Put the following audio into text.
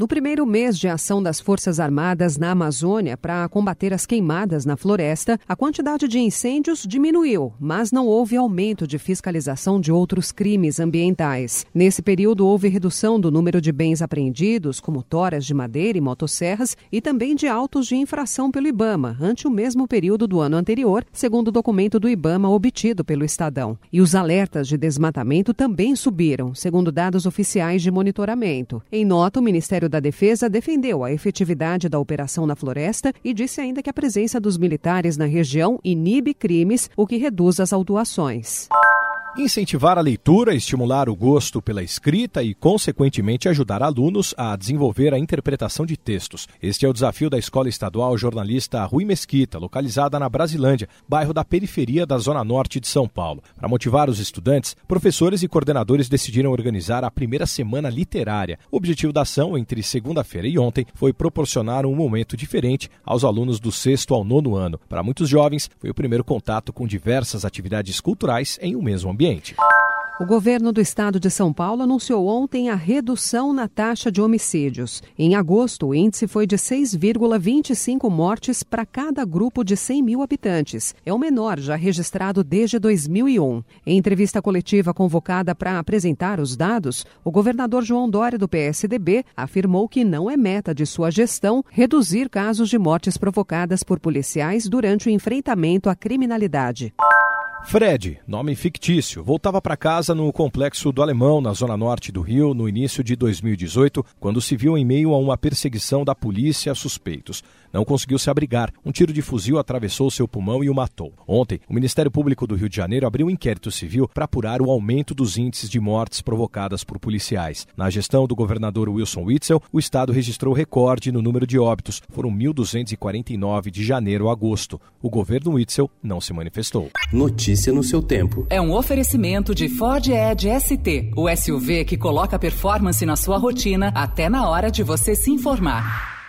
No primeiro mês de ação das Forças Armadas na Amazônia para combater as queimadas na floresta, a quantidade de incêndios diminuiu, mas não houve aumento de fiscalização de outros crimes ambientais. Nesse período, houve redução do número de bens apreendidos, como toras de madeira e motosserras, e também de autos de infração pelo Ibama, ante o mesmo período do ano anterior, segundo o documento do Ibama obtido pelo Estadão. E os alertas de desmatamento também subiram, segundo dados oficiais de monitoramento. Em nota, o Ministério da Defesa defendeu a efetividade da operação na floresta e disse ainda que a presença dos militares na região inibe crimes, o que reduz as autuações. Incentivar a leitura, estimular o gosto pela escrita e, consequentemente, ajudar alunos a desenvolver a interpretação de textos. Este é o desafio da Escola Estadual Jornalista Rui Mesquita, localizada na Brasilândia, bairro da periferia da Zona Norte de São Paulo. Para motivar os estudantes, professores e coordenadores decidiram organizar a primeira semana literária. O objetivo da ação, entre segunda-feira e ontem, foi proporcionar um momento diferente aos alunos do sexto ao nono ano. Para muitos jovens, foi o primeiro contato com diversas atividades culturais em um mesmo ambiente ambiente. O governo do estado de São Paulo anunciou ontem a redução na taxa de homicídios. Em agosto, o índice foi de 6,25 mortes para cada grupo de 100 mil habitantes. É o menor já registrado desde 2001. Em entrevista coletiva convocada para apresentar os dados, o governador João Dória, do PSDB, afirmou que não é meta de sua gestão reduzir casos de mortes provocadas por policiais durante o enfrentamento à criminalidade. Fred, nome fictício, voltava para casa no complexo do Alemão, na zona norte do Rio, no início de 2018, quando se viu em meio a uma perseguição da polícia a suspeitos. Não conseguiu se abrigar. Um tiro de fuzil atravessou seu pulmão e o matou. Ontem, o Ministério Público do Rio de Janeiro abriu um inquérito civil para apurar o aumento dos índices de mortes provocadas por policiais. Na gestão do governador Wilson Witzel, o estado registrou recorde no número de óbitos. Foram 1.249 de janeiro a agosto. O governo Witzel não se manifestou. Notícia no seu tempo. É um oferecimento de Ford Edge ST, o SUV que coloca performance na sua rotina até na hora de você se informar.